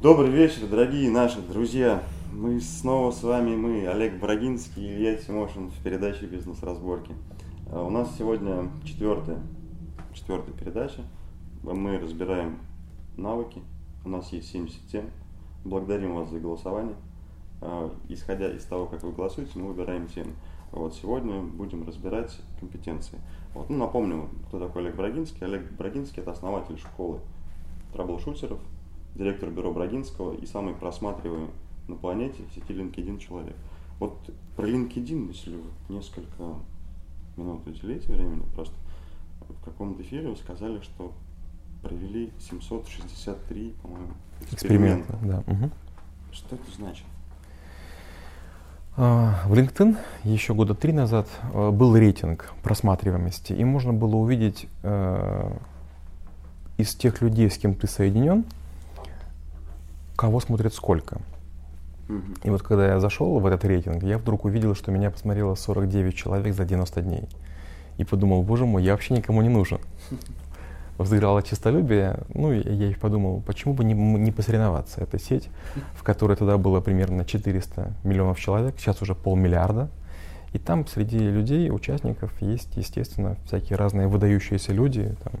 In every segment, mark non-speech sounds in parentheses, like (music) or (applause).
Добрый вечер, дорогие наши друзья. Мы снова с вами, мы, Олег Брагинский и Илья Тимошин в передаче «Бизнес-разборки». А У нас сегодня четвертая, четвертая передача. Мы разбираем навыки. У нас есть 70 тем. Благодарим вас за голосование. А, Исходя из того, как вы голосуете, мы выбираем темы. Вот сегодня будем разбирать компетенции. Вот, ну, напомню, кто такой Олег Брагинский. Олег Брагинский – это основатель школы траблшутеров, директор бюро Брагинского и самый просматриваемый на планете в сети LinkedIn человек. Вот про LinkedIn, если вы несколько минут уделите времени, просто в каком-то эфире вы сказали, что провели 763, по-моему, эксперимента. Эксперимент, да. мгм. Что это значит? А, В LinkedIn еще года три назад э, был рейтинг просматриваемости, и можно было увидеть э, из тех людей, с кем ты соединен, кого смотрят сколько. И вот когда я зашел в этот рейтинг, я вдруг увидел, что меня посмотрело 49 человек за 90 дней. И подумал, боже мой, я вообще никому не нужен. (laughs) Взыграло честолюбие, ну и я и подумал, почему бы не, не посоревноваться. Это сеть, в которой тогда было примерно 400 миллионов человек, сейчас уже полмиллиарда. И там среди людей, участников, есть, естественно, всякие разные выдающиеся люди, там,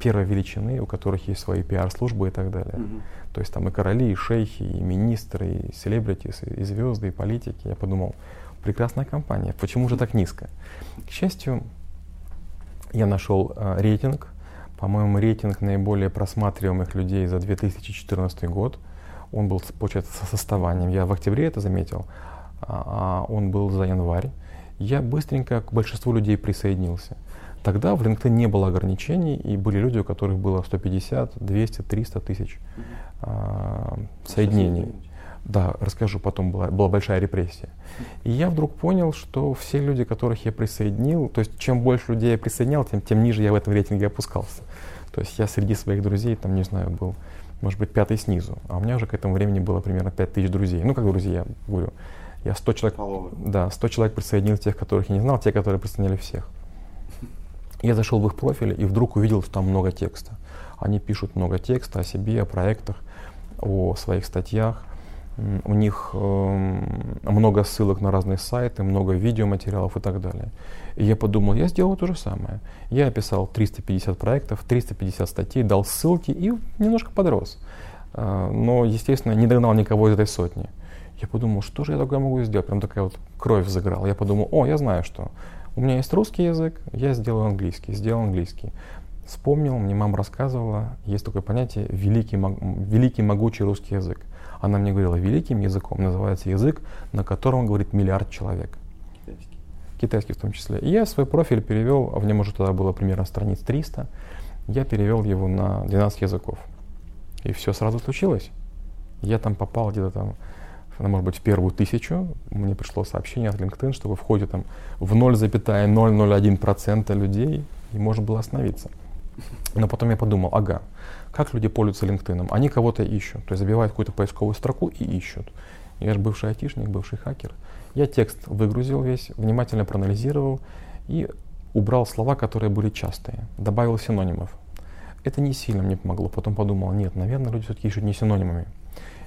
первой величины, у которых есть свои пиар-службы и так далее. Мгм. То есть там и короли, и шейхи, и министры, и селебритис, и звезды, и политики. Я подумал, прекрасная компания, почему же так низко? К счастью, я нашел э, рейтинг, по-моему, рейтинг наиболее просматриваемых людей за 2014 год. Он был, получается, со составанием. Я в октябре это заметил, а а он был за январь. Я быстренько к большинству людей присоединился. Тогда в LinkedIn не было ограничений, и были люди, у которых было 150, 200, 300 тысяч а, соединений. Да, расскажу, потом была, была большая репрессия. И я вдруг понял, что все люди, которых я присоединил, то есть чем больше людей я присоединял, тем, тем ниже я в этом рейтинге опускался. То есть я среди своих друзей, там, не знаю, был, может быть, пятый снизу, а у меня уже к этому времени было примерно 5 тысяч друзей. Ну, как друзья, я говорю, я 100 человек, да, 100 человек присоединил тех, которых я не знал, те, которые присоединили всех. Я зашел в их профили и вдруг увидел, что там много текста. Они пишут много текста о себе, о проектах, о своих статьях. У них эм, много ссылок на разные сайты, много видеоматериалов и так далее. И я подумал, я сделаю то же самое. Я описал 350 проектов, 350 статей, дал ссылки и немножко подрос. А, Но, естественно, не догнал никого из этой сотни. Я подумал, что же я такое могу сделать? Прям такая вот кровь заграла. Я подумал, о, я знаю что. У меня есть русский язык, я сделаю английский, сделал английский. Вспомнил, мне мама рассказывала, есть такое понятие великий, великий могучий русский язык. Она мне говорила, великим языком называется язык, на котором говорит миллиард человек Китайский. китайский в том числе. И я свой профиль перевел, а в нем уже тогда было примерно страниц 300, я перевел его на 12 языков. И все сразу случилось. Я там попал где-то там, ну, может быть, в первую тысячу. Мне пришло сообщение от LinkedIn, что вы входите там в 0,001% людей, и можно было остановиться. Но потом я подумал, ага, как люди пользуются LinkedIn? Они кого-то ищут, то есть забивают какую-то поисковую строку и ищут. Я же бывший айтишник, бывший хакер. Я текст выгрузил весь, внимательно проанализировал и убрал слова, которые были частые, добавил синонимов. Это не сильно мне помогло. Потом подумал, нет, наверное, люди все-таки ищут не синонимами.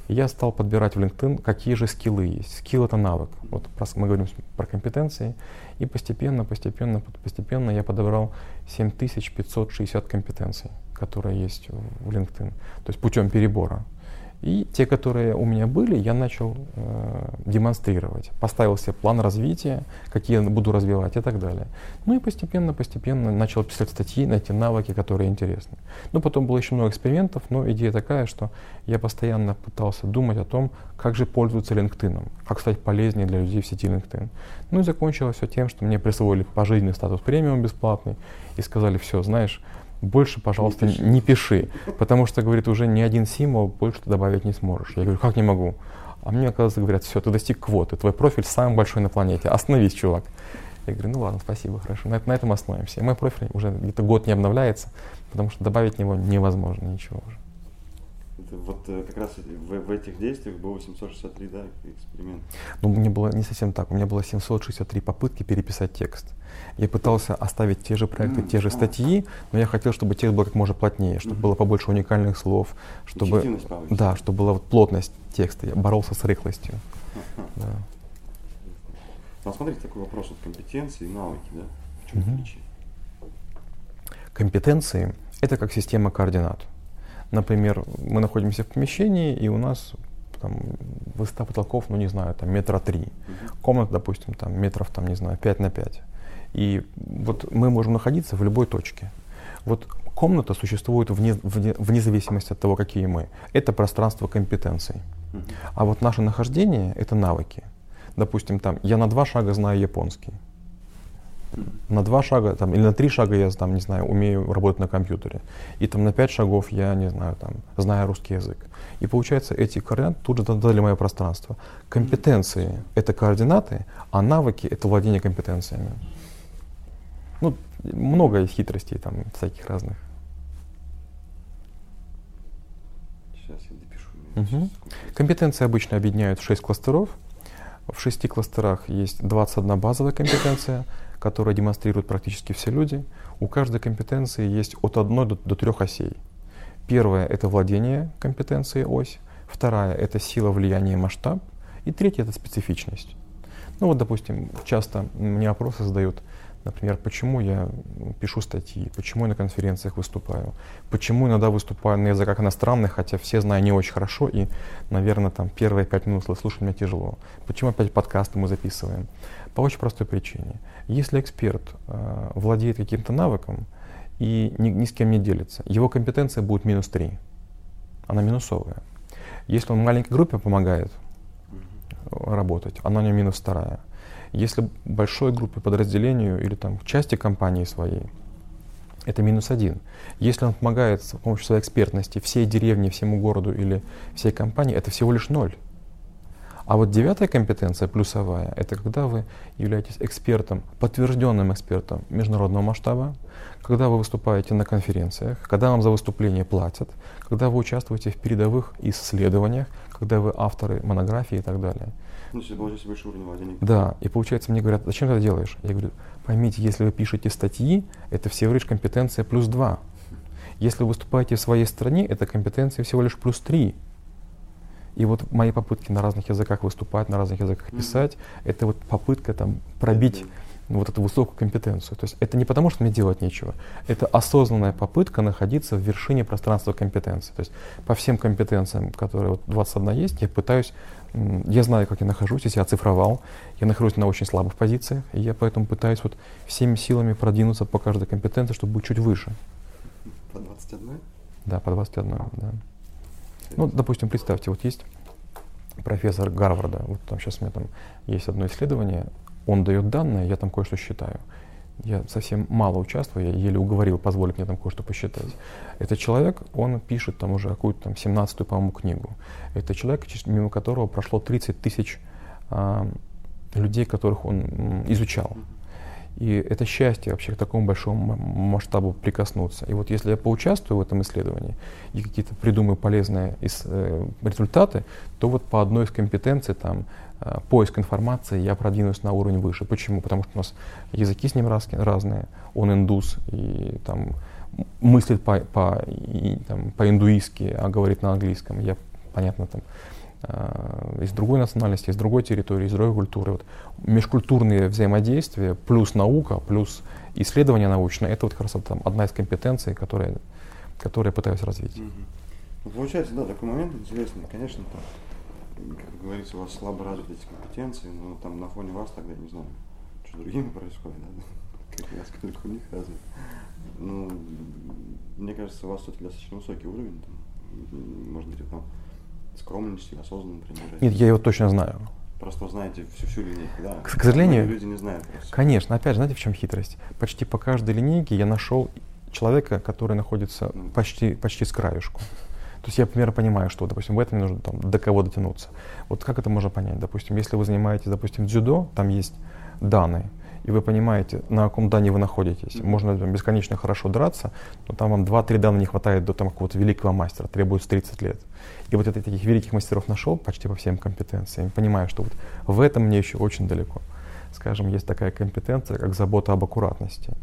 Я стал подбирать в LinkedIn, какие же скиллы есть. Скилл это навык. Вот мы говорим про компетенции. И постепенно, постепенно, постепенно я подобрал 7560 компетенций, которые есть в LinkedIn. То есть путем перебора. И те, которые у меня были, я начал э, демонстрировать. Поставил себе план развития, какие я буду развивать и так далее. Ну и постепенно, постепенно начал писать статьи на эти навыки, которые интересны. Ну, потом было еще много экспериментов, но идея такая, что я постоянно пытался думать о том, как же пользоваться LinkedIn, как стать полезнее для людей в сети LinkedIn. Ну и закончилось все тем, что мне присвоили пожизненный статус премиум бесплатный и сказали, все, знаешь, больше, пожалуйста, пиши. не пиши, потому что, говорит, уже ни один символ больше ты добавить не сможешь. Я говорю, как не могу? А мне, оказывается, говорят, все, ты достиг квоты, твой профиль самый большой на планете, остановись, чувак. Я говорю, ну ладно, спасибо, хорошо, на, на этом остановимся. И мой профиль уже где-то год не обновляется, потому что добавить в него невозможно ничего уже. Это вот э, как раз в, в этих действиях было 763, да, эксперимент? Ну, мне было не совсем так. У меня было 763 попытки переписать текст. Я пытался оставить те же проекты, те же статьи, но я хотел, чтобы текст был как можно плотнее, чтобы mm-hmm. было побольше уникальных слов, чтобы, да, чтобы была вот плотность текста. Я боролся с рыхлостью. Uh-huh. Да. Ну, смотрите, такой вопрос от компетенции и навыки, да? В чем mm-hmm. отличие? Компетенции — это как система координат. Например, мы находимся в помещении, и у нас там, высота потолков, ну не знаю, там метра три. Uh-huh. Комната, допустим, там метров, там, не знаю, 5 на 5. И вот мы можем находиться в любой точке. Вот комната существует вне, вне, вне зависимости от того, какие мы. Это пространство компетенций. А вот наше нахождение — это навыки. Допустим, там, я на два шага знаю японский на два шага там, или на три шага я там, не знаю, умею работать на компьютере. И там на пять шагов я, не знаю, там, знаю русский язык. И получается, эти координаты тут же дали мое пространство. Компетенции — это координаты, а навыки — это владение компетенциями. Ну, много есть хитростей там всяких разных. Сейчас я допишу. Угу. Компетенции обычно объединяют в шесть кластеров. В шести кластерах есть 21 базовая компетенция — которые демонстрируют практически все люди, у каждой компетенции есть от одной до, до трех осей. Первая — это владение компетенцией ось, вторая — это сила, влияния, масштаб, и третья — это специфичность. Ну вот, допустим, часто мне опросы задают, например, почему я пишу статьи, почему я на конференциях выступаю, почему иногда выступаю на языках иностранных, хотя все знаю не очень хорошо, и, наверное, там первые пять минут слушать мне тяжело. Почему опять подкасты мы записываем? По очень простой причине. Если эксперт э, владеет каким-то навыком и ни, ни с кем не делится, его компетенция будет минус 3. Она минусовая. Если он маленькой группе помогает работать, она у него минус вторая. Если большой группе, подразделению или там части компании своей, это минус один. Если он помогает с помощью своей экспертности всей деревне, всему городу или всей компании, это всего лишь ноль. А вот девятая компетенция, плюсовая, это когда вы являетесь экспертом, подтвержденным экспертом международного масштаба, когда вы выступаете на конференциях, когда вам за выступление платят, когда вы участвуете в передовых исследованиях, когда вы авторы монографии и так далее. Ну, если получается выше уровня владения. Да, и получается, мне говорят, зачем ты это делаешь? Я говорю, поймите, если вы пишете статьи, это всего лишь компетенция плюс два. Если вы выступаете в своей стране, это компетенция всего лишь плюс три. И вот мои попытки на разных языках выступать, на разных языках писать, mm-hmm. это вот попытка там пробить. Вот эту высокую компетенцию. То есть это не потому, что мне делать нечего, это осознанная попытка находиться в вершине пространства компетенции. То есть по всем компетенциям, которые вот 21 есть, я пытаюсь, я знаю, как я нахожусь, если я оцифровал, я нахожусь на очень слабых позициях, и я поэтому пытаюсь вот всеми силами продвинуться по каждой компетенции, чтобы быть чуть выше. По 21? Да, по 21, да. Ну, допустим, представьте, вот есть профессор Гарварда, вот там сейчас у меня там есть одно исследование, он дает данные, я там кое-что считаю. Я совсем мало участвую, я еле уговорил позволить мне там кое-что посчитать. Этот человек, он пишет там уже какую-то там 17-ю, по-моему, книгу. Это человек, мимо которого прошло 30 тысяч а, людей, которых он изучал. И это счастье вообще к такому большому масштабу прикоснуться. И вот если я поучаствую в этом исследовании и какие-то придумаю полезные из, э, результаты, то вот по одной из компетенций, там, э, поиск информации, я продвинусь на уровень выше. Почему? Потому что у нас языки с ним раз, разные, он индус и там мыслит по, по, и, там, по-индуистски, а говорит на английском. Я, понятно, там, из другой национальности, из другой территории, из другой культуры. Вот межкультурные взаимодействия плюс наука, плюс исследование научное, это вот как раз там, одна из компетенций, которые, которые я пытаюсь развить. Угу. Ну, получается, да, такой момент интересный. Конечно, там, как говорится, у вас слабо развиты эти компетенции, но там на фоне вас тогда, не знаю, что другими происходит, да? (laughs) как раз сколько у них развит. Ну, мне кажется, у вас все-таки достаточно высокий уровень, там скромностью, осознанным пренебрежением. Нет, я его точно знаю. Просто знаете всю, всю линейку, да? К, к сожалению, люди не знают. Просто. Конечно, опять же, знаете, в чем хитрость? Почти по каждой линейке я нашел человека, который находится mm. почти, почти с краюшку. То есть я примерно понимаю, что, допустим, в этом нужно там, до кого дотянуться. Вот как это можно понять? Допустим, если вы занимаетесь, допустим, дзюдо, там есть данные. И вы понимаете, на каком дане вы находитесь. Можно там, бесконечно хорошо драться, но там вам 2-3 дана не хватает до там, какого-то великого мастера, требуется 30 лет. И вот я таких великих мастеров нашел почти по всем компетенциям. Понимаю, что вот в этом мне еще очень далеко. Скажем, есть такая компетенция, как забота об аккуратности.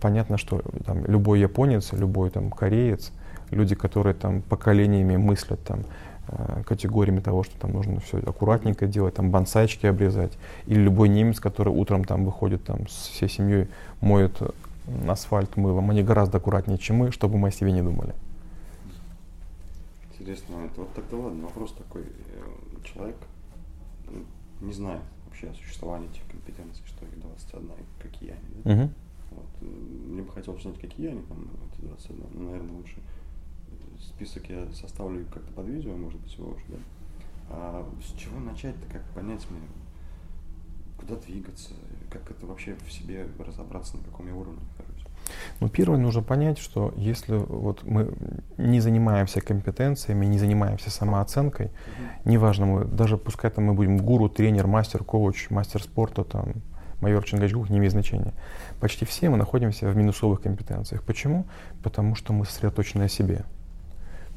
Понятно, что там, любой японец, любой там, кореец, люди, которые там поколениями мыслят там, категориями того, что там нужно все аккуратненько делать, там бонсайчики обрезать. Или любой немец, который утром там выходит там с всей семьей, моет асфальт мылом, они гораздо аккуратнее, чем мы, чтобы мы о себе не думали. Интересно, это вот тогда ладно, вопрос такой. Э, человек не знает вообще о существовании этих компетенций, что их 21 и какие они. Да? Угу. Вот. Мне бы хотелось знать, какие они там, эти 21, но, наверное, лучше список я составлю как-то под видео, может быть, его уже, да? А с чего начать-то, как понять мне, куда двигаться, как это вообще в себе разобраться, на каком я уровне нахожусь? Ну, первое, нужно понять, что если вот мы не занимаемся компетенциями, не занимаемся самооценкой, угу. неважно, мы, даже пускай там мы будем гуру, тренер, мастер, коуч, мастер спорта, там, майор Чингачгук, не имеет значения. Почти все мы находимся в минусовых компетенциях. Почему? Потому что мы сосредоточены о себе.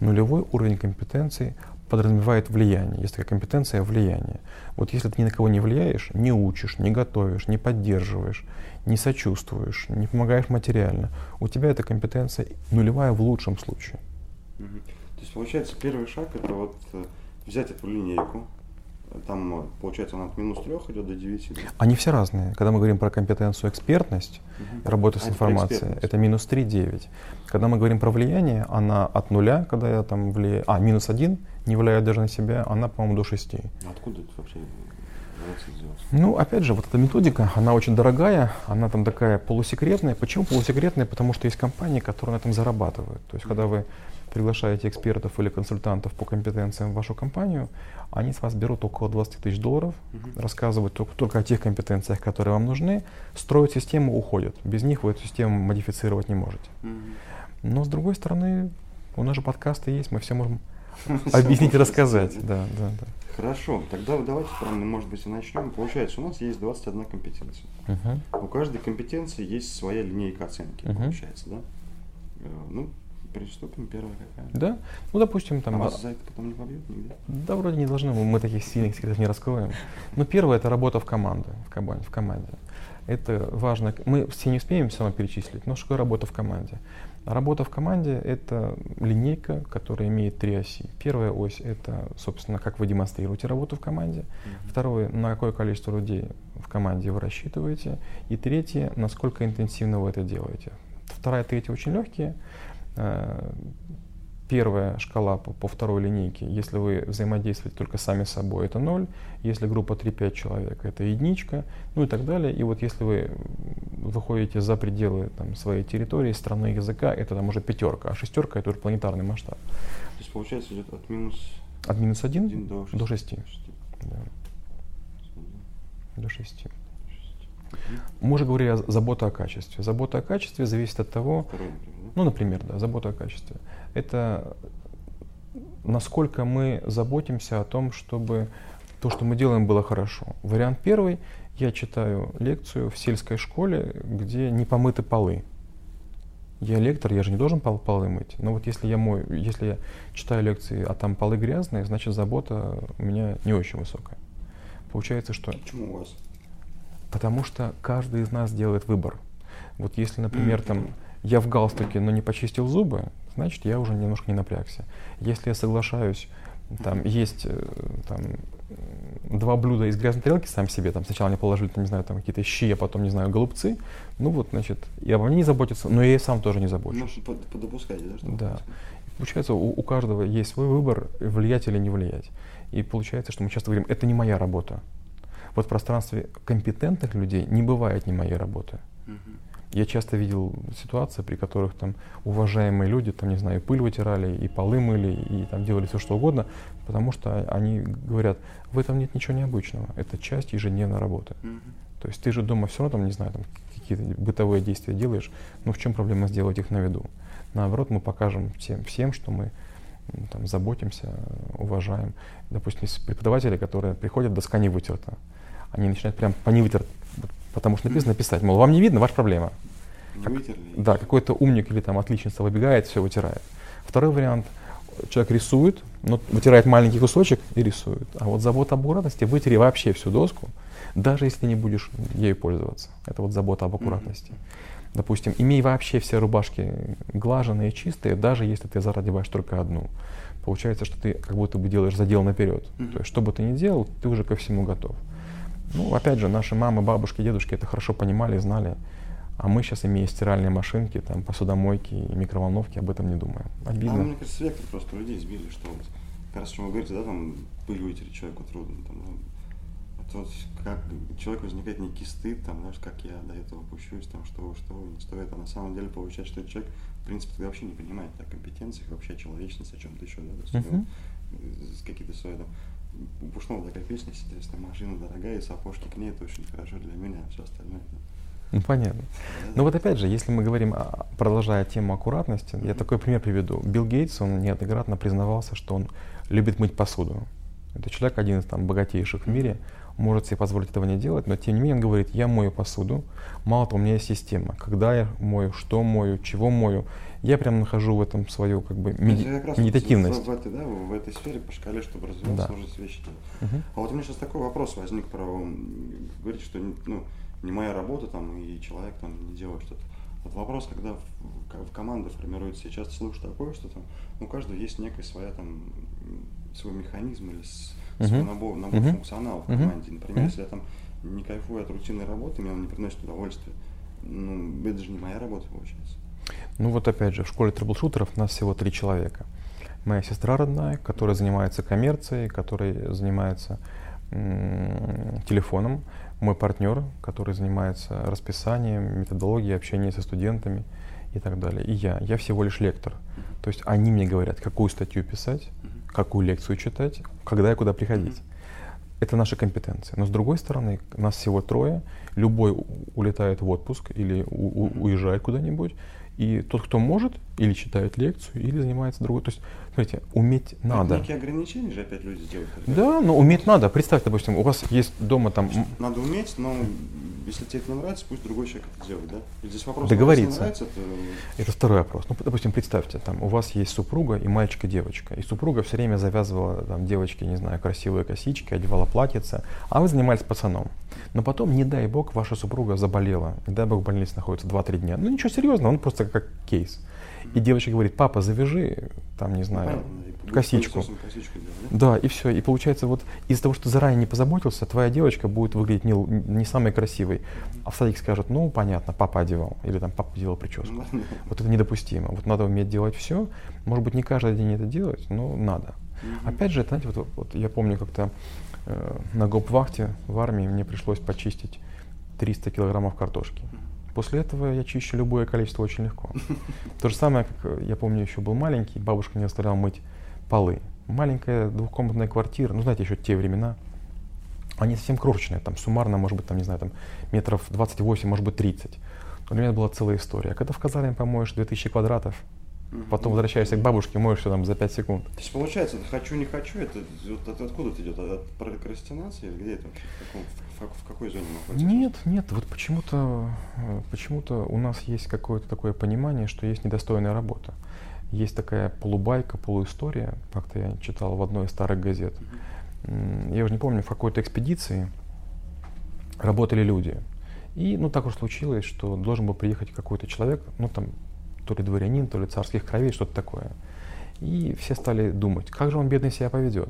Нулевой уровень компетенции подразумевает влияние. Есть такая компетенция влияния. Вот если ты ни на кого не влияешь, не учишь, не готовишь, не поддерживаешь, не сочувствуешь, не помогаешь материально, у тебя эта компетенция нулевая в лучшем случае. То есть получается первый шаг это вот э, взять эту линейку, там, получается, она от минус 3 идет до 9. Да? Они все разные. Когда мы говорим про компетенцию экспертность, угу. работа с а информацией, это минус 3, 9. Когда мы говорим про влияние, она от нуля, когда я там влияю, а, минус 1, не влияю даже на себя, она, по-моему, до 6. А откуда это вообще ну, опять же, вот эта методика, она очень дорогая, она там такая полусекретная. Почему полусекретная? Потому что есть компании, которые на этом зарабатывают. То есть, когда вы приглашаете экспертов или консультантов по компетенциям в вашу компанию, они с вас берут около 20 тысяч долларов, uh-huh. рассказывают только, только о тех компетенциях, которые вам нужны, строят систему, уходят. Без них вы эту систему модифицировать не можете. Uh-huh. Но с другой стороны, у нас же подкасты есть, мы все можем (laughs) объяснить и рассказать. Да, да, да. Хорошо, тогда давайте, может быть, и начнем. Получается, у нас есть 21 компетенция. Uh-huh. У каждой компетенции есть своя линейка оценки, uh-huh. получается, да? Э, ну, Приступим, первая какая? Да. Ну, допустим, там... А вас за это потом не побьют нигде? Да, вроде не должны, мы таких сильных секретов не раскроем. Но первое – это работа в команде, в команде. В команде. Это важно. Мы все не успеем все равно перечислить, но что такое работа в команде? Работа в команде – это линейка, которая имеет три оси. Первая ось – это, собственно, как вы демонстрируете работу в команде. Mm-hmm. Второе – на какое количество людей в команде вы рассчитываете. И третье – насколько интенсивно вы это делаете. Вторая и третья очень легкие. Э, первая шкала по, по второй линейке, если вы взаимодействуете только сами с собой, это 0. Если группа 3-5 человек, это единичка, ну и так далее. И вот если вы выходите за пределы там, своей территории, страны, языка, это там уже пятерка, а шестерка это уже планетарный масштаб. То есть получается идет от минус... От минус 1, 1 до 6. До 6. 6. Да. До 6. Мы уже говорили о заботе о качестве. Забота о качестве зависит от того, ну, например, да, забота о качестве. Это насколько мы заботимся о том, чтобы то, что мы делаем, было хорошо. Вариант первый. Я читаю лекцию в сельской школе, где не помыты полы. Я лектор, я же не должен пол, полы мыть. Но вот если я мой, если я читаю лекции, а там полы грязные, значит забота у меня не очень высокая. Получается, что... Почему у вас? Потому что каждый из нас делает выбор. Вот если, например, там я в галстуке, но не почистил зубы, значит, я уже немножко не напрягся. Если я соглашаюсь, там есть э, там, два блюда из грязной тарелки сам себе, там сначала мне положили, там, не знаю, там какие-то щи, а потом, не знаю, голубцы, ну вот, значит, и обо мне не заботятся, но я и сам тоже не забочусь. Ну, подопускать, да? Что да. Получается, у, у каждого есть свой выбор, влиять или не влиять. И получается, что мы часто говорим, это не моя работа. Вот в пространстве компетентных людей не бывает не моей работы. Uh-huh. Я часто видел ситуации, при которых там уважаемые люди, там, не знаю, пыль вытирали, и полы мыли, и там делали все что угодно, потому что они говорят, в этом нет ничего необычного, это часть ежедневной работы. Mm-hmm. То есть ты же дома все равно, там, не знаю, там, какие-то бытовые действия делаешь, но в чем проблема сделать их на виду? Наоборот, мы покажем всем, всем что мы там, заботимся, уважаем. Допустим, есть преподаватели, которые приходят, доска не вытерта. Они начинают прям по невытер, Потому что написано писать. Мол, вам не видно, ваша проблема. Как-. Да, какой-то умник или там отличница выбегает, все вытирает. Второй вариант. Человек рисует, но вытирает маленький кусочек и рисует. А вот забота об аккуратности, вытери вообще всю доску, даже если не будешь ею пользоваться. Это вот забота об аккуратности. Допустим, имей вообще все рубашки глаженные, чистые, даже если ты зарадеваешь только одну. Получается, что ты как будто бы делаешь задел наперед. Мгм. То есть, что бы ты ни делал, ты уже ко всему готов. Ну, опять же, наши мамы, бабушки, дедушки это хорошо понимали, знали. А мы сейчас, имея стиральные машинки, там, посудомойки и микроволновки, об этом не думаем. А Обидно. мне кажется, вектор просто людей сбили, что вот, как раз, что вы говорите, да, там, пыль вытереть человеку трудно, там, ну, это вот как у человека возникает некий стыд, там, знаешь, как я до этого пущусь, там, что, что, не стоит, а на самом деле получается, что этот человек, в принципе, тогда вообще не понимает о компетенциях, вообще о человечности, о чем-то еще, да, то есть с какие-то свои, там, Пушного такая песня, интересная, машина дорогая, и сапожки к ней, это очень хорошо для меня, а все остальное, это, Ну, понятно. да, Но вот опять же, если мы говорим, продолжая тему аккуратности, я такой пример приведу. Билл Гейтс, он неоднократно признавался, что он любит мыть посуду. Это человек один из там, богатейших в мире, может себе позволить этого не делать, но тем не менее он говорит, я мою посуду, мало того, у меня есть система, когда я мою, что мою, чего мою, я прям нахожу в этом свою как бы меди- Это как раз медитативность. В, в этой, да, в этой сфере по шкале, чтобы развиваться, Да. эти вещи. Мгм. А вот у меня сейчас такой вопрос возник про, м, говорите, что ну, не моя работа там, и человек там не делает что-то. Вот вопрос, когда в, в- команды формируется, я часто слышу такое, что там у каждого есть некая своя там свой механизм или с- свой Мгм. набор, набор Мгм. функционалов в команде. Например, Мгм. если я там не кайфую от рутинной работы, мне он не приносит удовольствия, ну, это же не моя работа получается. Ну вот опять же, в школе трэблшутеров нас всего три человека. Моя сестра родная, которая занимается коммерцией, который занимается телефоном. Мой партнер, который занимается расписанием, методологией общения со студентами и так далее. И я. Я всего лишь лектор. То есть они мне говорят, какую статью писать, какую лекцию читать, когда и куда приходить. Это наши компетенции. Но с другой стороны, нас всего трое, любой улетает в отпуск или у- у- уезжает куда-нибудь, и тот, кто может, или читает лекцию, или занимается другой. То есть, смотрите, уметь Это надо. Некие ограничения же опять люди делают. Да, но уметь надо. Представьте, допустим, у вас есть дома там Надо уметь, но если тебе это не нравится, пусть другой человек это делает, да? И здесь вопрос, Договориться. нравится, не нравится, то Это второй вопрос. Ну, допустим, представьте, там у вас есть супруга и мальчик и девочка. И супруга все время завязывала там девочке, не знаю, красивые косички, одевала платьице, а вы занимались пацаном. Но потом, не дай бог, ваша супруга заболела. Не дай бог, в больнице находится 2-3 дня. Ну ничего серьезного, он просто как кейс. И девочка говорит, папа, завяжи, там, не знаю, понятно, будет косичку. косичку да? Да, и все. И получается, вот из-за того, что заранее не позаботился, твоя девочка будет выглядеть не, не самой красивой. А в садик скажет, ну, понятно, папа одевал. Или там папа делал прическу. Ну, да. Вот это недопустимо. Вот надо уметь делать все. Может быть, не каждый день это делать, но надо. Опять же, знаете, вот, вот я помню как-то э, на гоп-вахте в армии мне пришлось почистить 300 килограммов картошки. После этого я чищу любое количество очень легко. (laughs) То же самое, как э, я помню, еще был маленький, бабушка мне оставляла мыть полы. Маленькая двухкомнатная квартира, ну знаете, еще те времена, они совсем крошечные, там суммарно, может быть, там, не знаю, там метров 28, может быть, 30. Но для меня это была целая история. А когда в казарме помоешь 2000 квадратов, Потом возвращаешься к бабушке, моешь все там за 5 секунд. То есть получается, хочу, не хочу, это вот от- откуда это идет? От прокрастинации или где это вообще? В, каком- в- в какой зоне находится? Нет, нет, вот почему-то э, почему-то у нас есть какое-то такое понимание, что есть недостойная работа. Есть такая полубайка, полуистория, как-то я читал в одной из старых газет. Я уже не помню, в какой-то экспедиции работали люди. И, ну, так уж случилось, что должен был приехать какой-то человек, ну, там, то ли дворянин, то ли царских кровей, что-то такое. И все стали думать, как же он, бедный, себя поведет.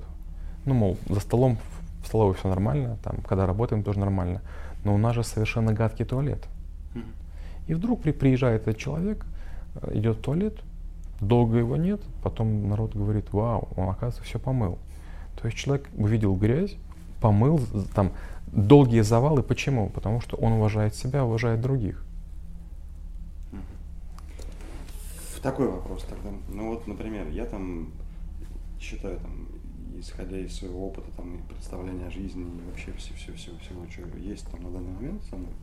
Ну, мол, за столом в столовой все нормально, там, когда работаем, тоже нормально. Но у нас же совершенно гадкий туалет. И вдруг при- приезжает этот человек, э, идет в туалет, долго его нет, потом народ говорит, вау, он, оказывается, все помыл. То есть человек увидел грязь, помыл, там, долгие завалы. Почему? Потому что он уважает себя, уважает других. Мгм. В такой вопрос тогда. Ну вот, например, я там считаю, там, исходя из своего опыта там, и представления о жизни, и вообще все, все, все, всего, что есть там на данный момент со мной,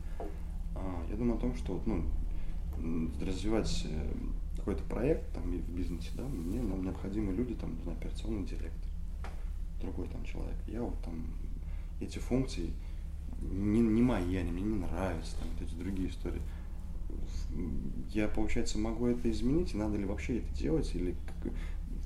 а, я думаю о том, что вот, ну, развивать э, какой-то проект там, в бизнесе, да, мне нам необходимы люди, там, не знаю, операционный директор, другой там человек. Я вот там эти функции не, не мои, они мне не нравятся, там, вот эти другие истории. Я, получается, могу это изменить, и надо ли вообще это делать, или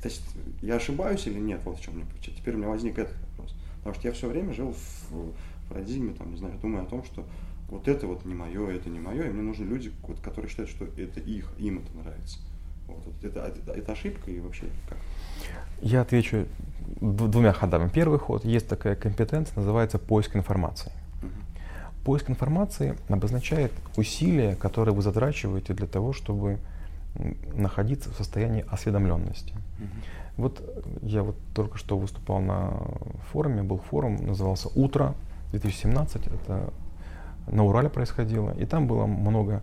то есть я ошибаюсь или нет, вот в чем мне Теперь у меня возник этот вопрос. Потому что я все время жил в парадигме, там, не знаю, думаю о том, что вот это вот не мое, это не мое, и мне нужны люди, вот, которые считают, что это их, им это нравится. Вот, это, это, это ошибка и вообще как? Я отвечу двумя ходами. Первый ход, есть такая компетенция, называется поиск информации. Поиск информации обозначает усилия, которые вы затрачиваете для того, чтобы находиться в состоянии осведомленности. Uh-huh. Вот я вот только что выступал на форуме, был форум, назывался «Утро 2017», это на Урале происходило, и там было много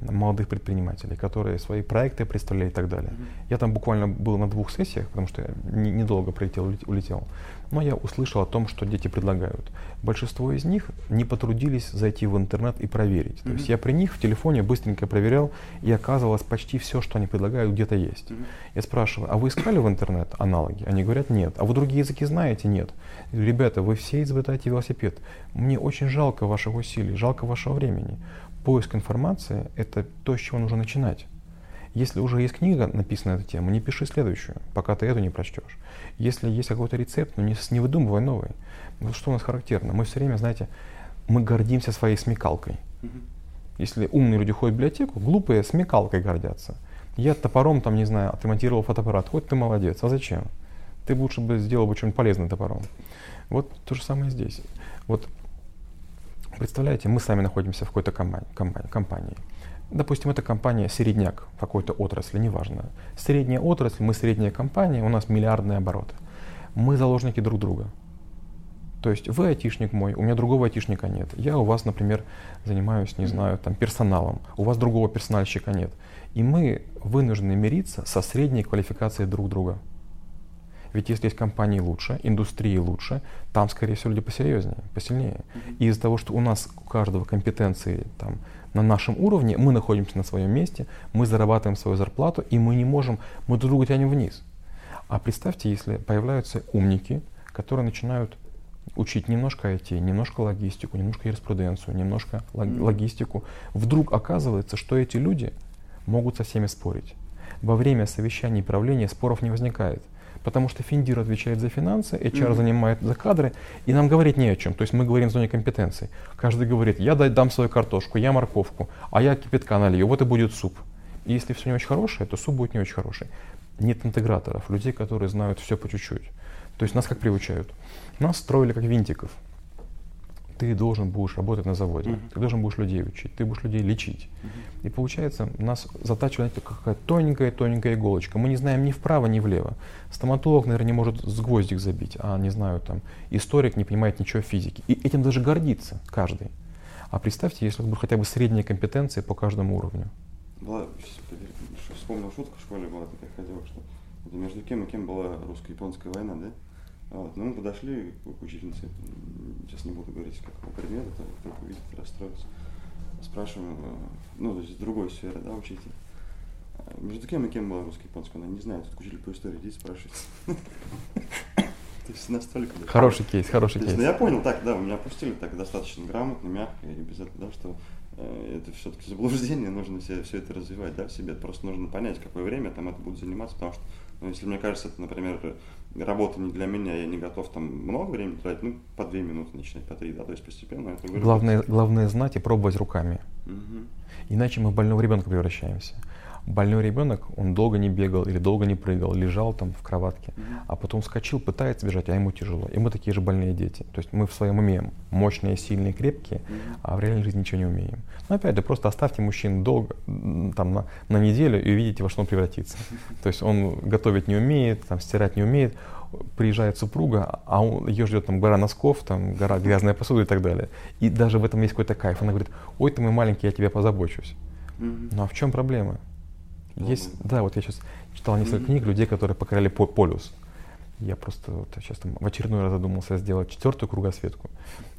молодых предпринимателей, которые свои проекты представляли и так далее. Mm-hmm. Я там буквально был на двух сессиях, потому что я недолго прилетел, улетел. Но я услышал о том, что дети предлагают. Большинство из них не потрудились зайти в интернет и проверить. Mm-hmm. То есть я при них в телефоне быстренько проверял, и оказывалось, почти все, что они предлагают, где-то есть. Mm-hmm. Я спрашиваю, а вы искали в интернет аналоги? Они говорят, нет. А вы другие языки знаете? Нет. Ребята, вы все изобретаете велосипед. Мне очень жалко ваших усилий, жалко вашего времени поиск информации – это то, с чего нужно начинать. Если уже есть книга, написанная на эту тему, не пиши следующую, пока ты эту не прочтешь. Если есть какой-то рецепт, ну не, не выдумывай новый. Вот что у нас характерно? Мы все время, знаете, мы гордимся своей смекалкой. Если умные люди ходят в библиотеку, глупые смекалкой гордятся. Я топором, там, не знаю, отремонтировал фотоаппарат. Хоть ты молодец. А зачем? Ты лучше бы сделал бы что-нибудь полезное топором. Вот то же самое здесь. Вот Представляете, мы с вами находимся в какой-то компании, компании. Допустим, это компания середняк какой-то отрасли, неважно. Средняя отрасль, мы средняя компания, у нас миллиардные обороты. Мы заложники друг друга. То есть вы айтишник мой, у меня другого айтишника нет. Я у вас, например, занимаюсь, не знаю, там, персоналом, у вас другого персональщика нет. И мы вынуждены мириться со средней квалификацией друг друга. Ведь если есть компании лучше, индустрии лучше, там, скорее всего, люди посерьезнее, посильнее. И из-за того, что у нас у каждого компетенции там, на нашем уровне, мы находимся на своем месте, мы зарабатываем свою зарплату, и мы не можем, мы друг друга тянем вниз. А представьте, если появляются умники, которые начинают учить немножко IT, немножко логистику, немножко юриспруденцию, немножко логистику, вдруг оказывается, что эти люди могут со всеми спорить. Во время совещаний и правления споров не возникает потому что Финдир отвечает за финансы, HR mm-hmm. занимает за кадры, и нам говорить не о чем. То есть мы говорим в зоне компетенций. Каждый говорит, я дам свою картошку, я морковку, а я кипятка налью, вот и будет суп. И если все не очень хорошее, то суп будет не очень хороший. Нет интеграторов, людей, которые знают все по чуть-чуть. То есть нас как приучают? Нас строили как винтиков ты должен будешь работать на заводе, uh-huh. ты должен будешь людей учить, ты будешь людей лечить. Uh-huh. И получается, нас затачивает какая-то тоненькая-тоненькая иголочка. Мы не знаем ни вправо, ни влево. Стоматолог, наверное, не может с гвоздик забить, а, не знаю, там, историк не понимает ничего в физике. И этим даже гордится каждый. А представьте, если бы хотя бы средние компетенции по каждому уровню. Была, вспомнил шутку в школе была такая ходила, что между кем и кем была русско-японская война, да? Вот. Ну, мы подошли к учительнице, сейчас не буду говорить, какого предмета, там, вдруг увидит, расстроится. Спрашиваем, э, ну, то есть другой сферы, да, учитель. А между кем и кем была русский японский? Она не знает, тут учитель по истории, идите спрашивайте. (laughs) То есть настолько... Хороший кейс, хороший кейс. Ну, я понял, так, да, меня опустили так достаточно грамотно, мягко и без этого, да, что э, это все-таки заблуждение, нужно все, все это развивать, да, в себе. Просто нужно понять, какое время там это будет заниматься, потому что, ну, если мне кажется, это, например, работа не для меня, я не готов там много времени тратить, ну, по две минуты начинать, по три, да, то есть постепенно это Главное, главное знать и пробовать руками. Угу. Иначе мы в больного ребенка превращаемся больной ребенок, он долго не бегал или долго не прыгал, лежал там в кроватке, mm-hmm. а потом вскочил, пытается бежать, а ему тяжело. И мы такие же больные дети. То есть мы в своем уме мощные, сильные, крепкие, mm-hmm. а в реальной жизни ничего не умеем. Но опять же, просто оставьте мужчину долго, там, на, на неделю и увидите, во что он превратится. (laughs) То есть он готовить не умеет, там, стирать не умеет, приезжает супруга, а он, ее ждет там гора носков, там гора грязная посуда и так далее. И даже в этом есть какой-то кайф. Она говорит, ой, ты мой маленький, я тебя позабочусь. Mm-hmm. Ну а в чем проблема? Есть, да, вот я сейчас читал несколько mm-hmm. книг людей, которые покоряли полюс. Я просто вот, сейчас там в очередной раз задумался сделать четвертую кругосветку.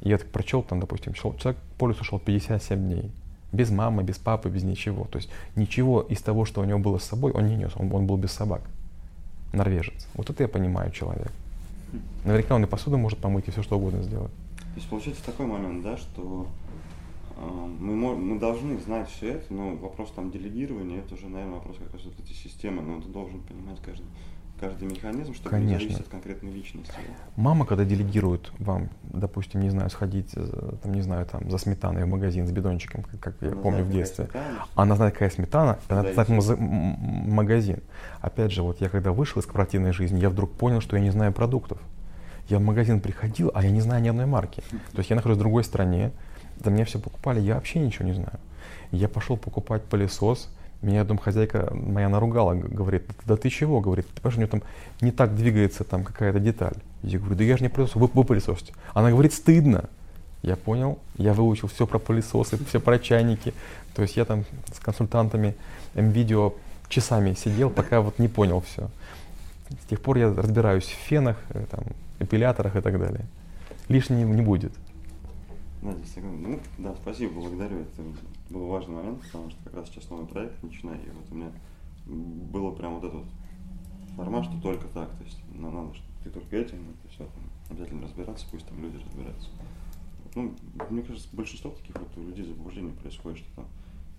И я так прочел, там, допустим, человек полюс ушел 57 дней. Без мамы, без папы, без ничего. То есть ничего из того, что у него было с собой, он не нес. Он, он был без собак. Норвежец. Вот это я понимаю человек. Наверняка он и посуду может помыть, и все что угодно сделать. есть получается такой момент, да, что мы, мы должны знать все это, но вопрос там делегирования, это уже, наверное, вопрос как раз вот эти системы, но ты должен понимать каждый, каждый механизм, чтобы Конечно. не зависеть от конкретной личности. Мама, когда делегирует вам, допустим, не знаю, сходить, там, не знаю, там, за сметаной в магазин с бидончиком, как, как я помню в детстве, сметана, она знает, какая сметана, она знает магазин. Опять же, вот я когда вышел из корпоративной жизни, я вдруг понял, что я не знаю продуктов. Я в магазин приходил, а я не знаю ни одной марки. То есть я нахожусь в другой стране, за меня все покупали, я вообще ничего не знаю. Я пошел покупать пылесос, меня домхозяйка моя наругала, говорит, да ты чего, говорит, ты понимаешь, у нее там не так двигается там какая-то деталь. Я говорю, да я же не пылесос, вы, вы пылесосите. Она говорит, стыдно. Я понял, я выучил все про пылесосы, все про чайники. То есть я там с консультантами МВидео часами сидел, пока вот не понял все. С тех пор я разбираюсь в фенах, э, там, эпиляторах и так далее. Лишнего не будет. Да, ну, да, спасибо, благодарю. Это был важный момент, потому что как раз сейчас новый проект начинаю, и вот у меня было прям вот этот формат, что только так, то есть ну, надо, что ты только этим, это все, там, обязательно разбираться, пусть там люди разбираются. Ну, мне кажется, большинство таких вот у людей заблуждений происходит, что там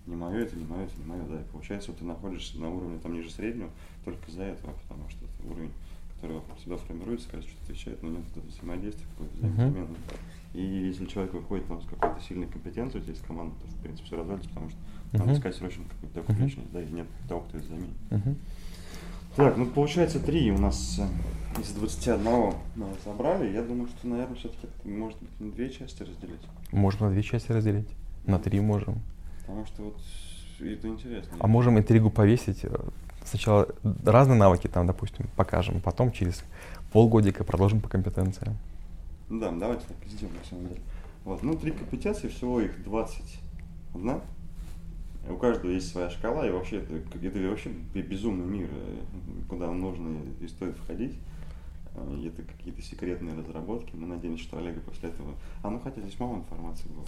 не мое, это не мое, это не мое, да, и получается, вот ты находишься на уровне там ниже среднего только из-за этого, потому что это уровень, который вокруг тебя формируется, кажется, что отвечает, но нет взаимодействия, какой-то взаимозамены. Uh-huh. И если человек выходит там, с какой-то сильной компетенцией, здесь команда, то в принципе все развалится, потому что uh-huh. надо искать срочно какую-то такую uh-huh. личность, да, и нет того, кто это заменит. Uh-huh. Так, ну получается три у нас э, из 21 мы собрали. Я думаю, что, наверное, все-таки может быть на две части разделить. Можем на две части разделить. На три можем. Потому что вот это интересно. А можем интригу повесить. Сначала разные навыки там, допустим, покажем, потом через полгодика продолжим по компетенциям. Да, давайте так и сделаем, на самом деле. Вот, ну, три компетенции, всего их 21. У каждого есть своя шкала, и вообще это, это вообще безумный мир, э, куда нужно и стоит входить. Э, это какие-то секретные разработки. Мы надеемся, что Олега после этого... А, ну хотя здесь мало информации было.